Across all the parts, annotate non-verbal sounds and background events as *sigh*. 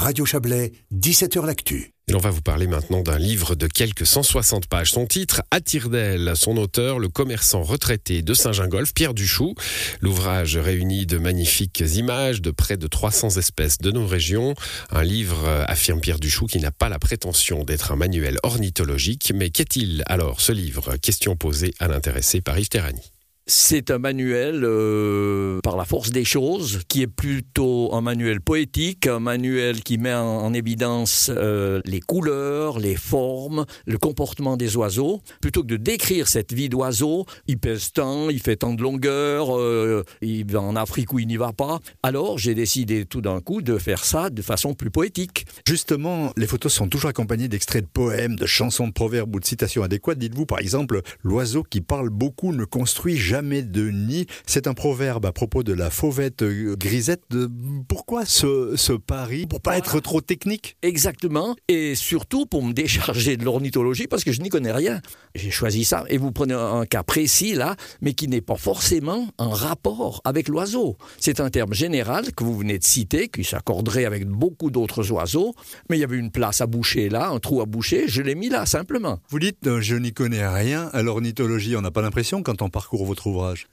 Radio Chablais, 17h L'Actu. Et on va vous parler maintenant d'un livre de quelques 160 pages. Son titre, Attire d'elle. Son auteur, le commerçant retraité de Saint-Gingolf, Pierre Duchou. L'ouvrage réunit de magnifiques images de près de 300 espèces de nos régions. Un livre, euh, affirme Pierre Duchou, qui n'a pas la prétention d'être un manuel ornithologique. Mais qu'est-il alors ce livre? Question posée à l'intéressé par Yves Terrani. C'est un manuel euh, par la force des choses qui est plutôt un manuel poétique, un manuel qui met en, évidence euh, les couleurs, les formes, le comportement des oiseaux. Plutôt que de décrire cette vie d'oiseau, il pèse tant, il fait tant de longueur, euh, il va en Afrique où il n'y va pas. Alors j'ai décidé tout d'un coup de faire ça de façon plus poétique. Justement, les photos sont toujours accompagnées d'extraits de poèmes, de chansons de proverbes ou de citations adéquates. Dites-vous par exemple, l'oiseau qui parle beaucoup ne construit jamais de nid. C'est un proverbe à propos de la fauvette euh, grisette. Pourquoi ce, ce pari? Pour pas être trop technique? Exactement. Et surtout pour me décharger de l'ornithologie parce que je n'y connais rien. J'ai choisi ça. Et vous prenez un cas précis là, mais qui n'est pas forcément en rapport avec l'oiseau. C'est un terme général que vous venez de citer, qui s'accorderait avec beaucoup d'autres oiseaux. Mais il y avait une place à boucher là, un trou à boucher. Je l'ai mis là simplement. Vous dites, euh, je n'y connais rien à l'ornithologie. On n'a pas l'impression quand on parcourt votre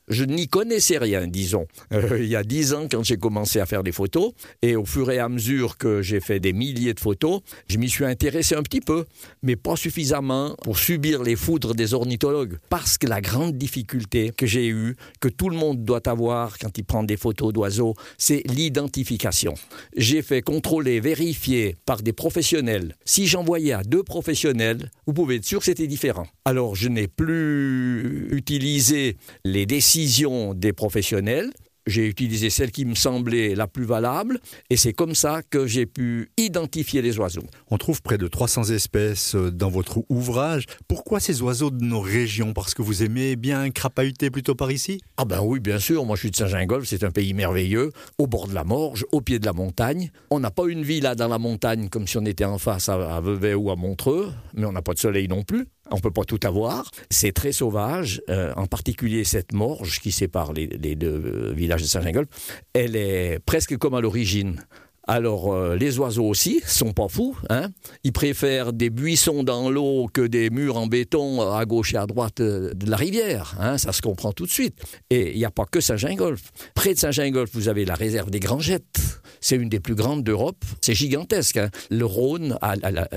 Je n'y connaissais rien, disons. Euh, il y a dix ans, quand j'ai commencé à faire des photos, et au fur et à mesure que j'ai fait des milliers de photos, je m'y suis intéressé un petit peu, mais pas suffisamment pour subir les foudres des ornithologues. Parce que la grande difficulté que j'ai eue, que tout le monde doit avoir quand il prend des photos d'oiseaux, c'est l'identification. J'ai fait contrôler, vérifier par des professionnels. Si j'envoyais à deux professionnels, vous pouvez être sûr que c'était différent. Alors je n'ai plus utilisé les décisions des professionnels. J'ai utilisé celle qui me semblait la plus valable et c'est comme ça que j'ai pu identifier les oiseaux. On trouve près de 300 espèces euh, dans votre ouvrage. Pourquoi ces oiseaux de nos régions? Parce que vous aimez bien crapahuter plutôt par ici? Ah ben oui, bien sûr. Moi, je suis de Saint-Gingolf. C'est un pays merveilleux, au bord de la Morge, au pied de la montagne. On n'a pas une ville là dans la montagne comme si on était en face à Vevey ou à Montreux, mais on n'a pas de soleil non plus. On peut pas tout avoir. C'est très sauvage, euh, en particulier cette morge qui sépare les, deux euh, villages de Saint-Gingolf. Elle est presque comme à l'origine. Alors, euh, les oiseaux aussi sont pas fous. Hein Ils préfèrent des buissons dans l'eau que des murs en béton à gauche et à droite euh, de la rivière. Hein ça se comprend tout de suite. Et il n'y a pas que Saint-Gingolf. Près de Saint-Gingolf, vous avez la réserve des Grangettes. C'est une des plus grandes d'Europe. C'est gigantesque. Hein le Rhône,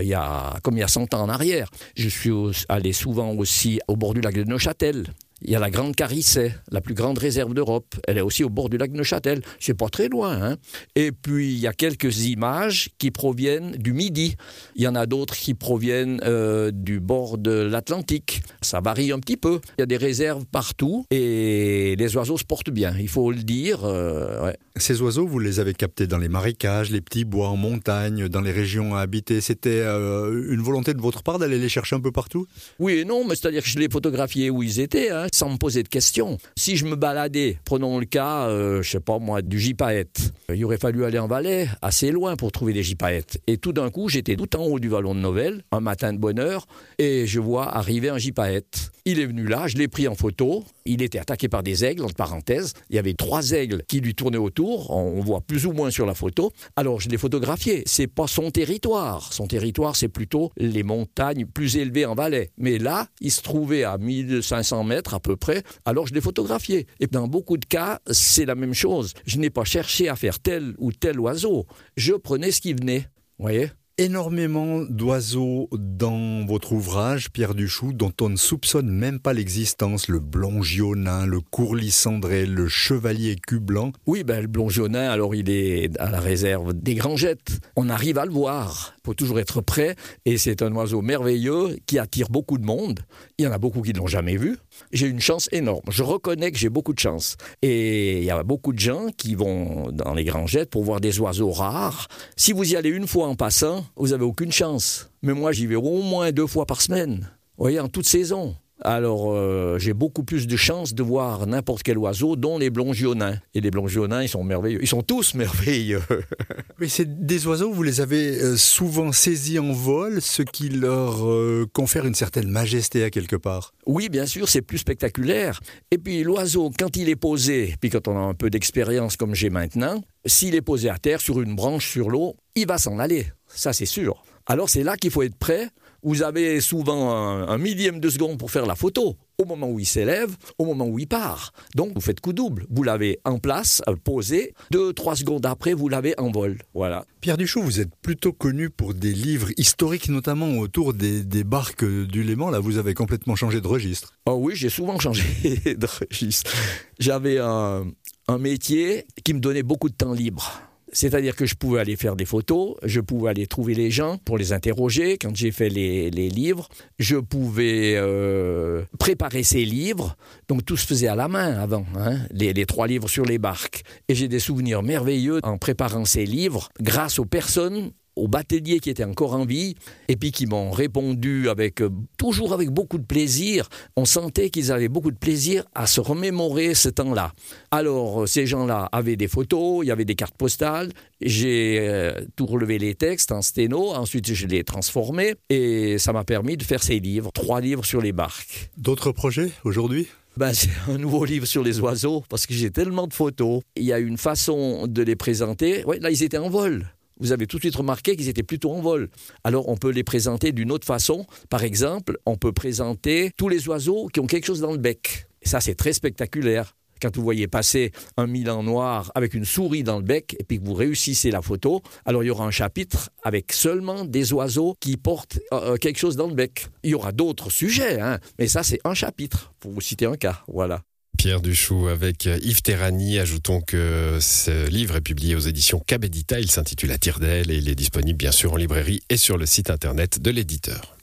il y a, comme il y a 100 ans en arrière. Je suis allé souvent aussi au bord du lac de Neuchâtel. Il y a la Grande Carissé, la plus grande réserve d'Europe. Elle est aussi au bord du lac Neuchâtel. C'est pas très loin. Hein et puis, il y a quelques images qui proviennent du Midi. Il y en a d'autres qui proviennent euh, du bord de l'Atlantique. Ça varie un petit peu. Il y a des réserves partout et les oiseaux se portent bien, il faut le dire. euh. Ces oiseaux, vous les avez captés dans les marécages, les petits bois en montagne, dans les régions à habiter. C'était euh, une volonté de votre part d'aller les chercher un peu partout? Oui et non, mais c'est-à-dire que je les photographiais où ils étaient, hein, sans me poser de questions. Si je me baladais, prenons le cas, euh, je sais pas moi, du gypaète, il aurait fallu aller en Valais, assez loin pour trouver des gypaètes. Et tout d'un coup, j'étais tout en haut du vallon de Novelle, un matin de bonne heure, et je vois arriver un gypaète. Il est venu là, je l'ai pris en photo. Il était attaqué par des aigles, entre parenthèses. Il y avait trois aigles qui lui tournaient autour. On voit plus ou moins sur la photo. Alors je l'ai photographié. C'est pas son territoire. Son territoire, c'est plutôt les montagnes plus élevées en Valais. Mais là, il se trouvait à 1500 mètres à peu près. Alors je l'ai photographié. Et dans beaucoup de cas, c'est la même chose. Je n'ai pas cherché à faire tel ou tel oiseau. Je prenais ce qui venait. Vous voyez? Énormément d'oiseaux dans votre ouvrage, Pierre Duchou, dont on ne soupçonne même pas l'existence. Le blongionin, le courlis cendré, le chevalier cul blanc. Oui, ben, le blongionin, alors il est à la réserve des Grangettes. On arrive à le voir. Il faut toujours être prêt. Et c'est un oiseau merveilleux qui attire beaucoup de monde. Il y en a beaucoup qui ne l'ont jamais vu. J'ai une chance énorme. Je reconnais que j'ai beaucoup de chance. Et il y a beaucoup de gens qui vont dans les Grangettes pour voir des oiseaux rares. Si vous y allez une fois en passant, vous n'avez aucune chance. Mais moi, j'y vais au moins deux fois par semaine. Vous voyez, en toute saison. Alors, euh, j'ai beaucoup plus de chances de voir n'importe quel oiseau, dont les blongionins. Et les blongionins, ils sont merveilleux. Ils sont tous *laughs* merveilleux. Oui, c'est des oiseaux, vous les avez euh, souvent saisis en vol, ce qui leur euh, confère une certaine majesté à quelque part. Oui, bien sûr, c'est plus spectaculaire. Et puis, l'oiseau, quand il est posé, puis quand on a un peu d'expérience comme j'ai maintenant, s'il est posé à terre, sur une branche, sur l'eau, il va s'en aller. Ça, c'est sûr. Alors, c'est là qu'il faut être prêt vous avez souvent un, millième de seconde pour faire la photo, au moment où il s'élève, au moment où il part. Donc vous faites coup double. Vous l'avez en place, euh, posé, deux, trois secondes après, vous l'avez en vol. Voilà. Pierre Duchot, vous êtes plutôt connu pour des livres historiques, notamment autour des, barques du Léman. Là, vous avez complètement changé de registre. Oh oui, j'ai souvent *laughs* changé de registre. J'avais un métier qui me donnait beaucoup de temps libre. C'est-à-dire que je pouvais aller faire des photos, je pouvais aller trouver les gens pour les interroger quand j'ai fait les, livres, je pouvais euh, préparer ces livres, donc tout se faisait à la main avant, hein, les, les, trois livres sur les barques. Et j'ai des souvenirs merveilleux en préparant ces livres grâce aux personnes aux bateliers qui étaient encore en vie et puis qui m'ont répondu avec euh, toujours avec beaucoup de plaisir. On sentait qu'ils avaient beaucoup de plaisir à se remémorer ce temps-là. Alors euh, ces gens-là avaient des photos, il y avait des cartes postales. J'ai euh, tout relevé les textes en sténo, ensuite je les transformés et ça m'a permis de faire ces livres, trois livres sur les barques. D'autres projets aujourd'hui? Ben, c'est un nouveau livre sur les oiseaux parce que j'ai tellement de photos. Il y a une façon de les présenter. Ouais, là, ils étaient en vol vous avez tout de suite remarqué qu'ils étaient plutôt en vol. Alors on peut les présenter d'une autre façon. Par exemple, on peut présenter tous les oiseaux qui ont quelque chose dans le bec. Et ça, c'est très spectaculaire. Quand vous voyez passer un milan noir avec une souris dans le bec et puis que vous réussissez la photo, alors il y aura un chapitre avec seulement des oiseaux qui portent euh, euh, quelque chose dans le bec. Il y aura d'autres sujets, hein, mais ça c'est un chapitre, pour vous citer un cas. Voilà. Pierre Duchou avec Yves Terrani. Ajoutons que ce livre est publié aux éditions Cabedita. Il s'intitule À tire d'elle et il est disponible bien sûr en librairie et sur le site internet de l'éditeur.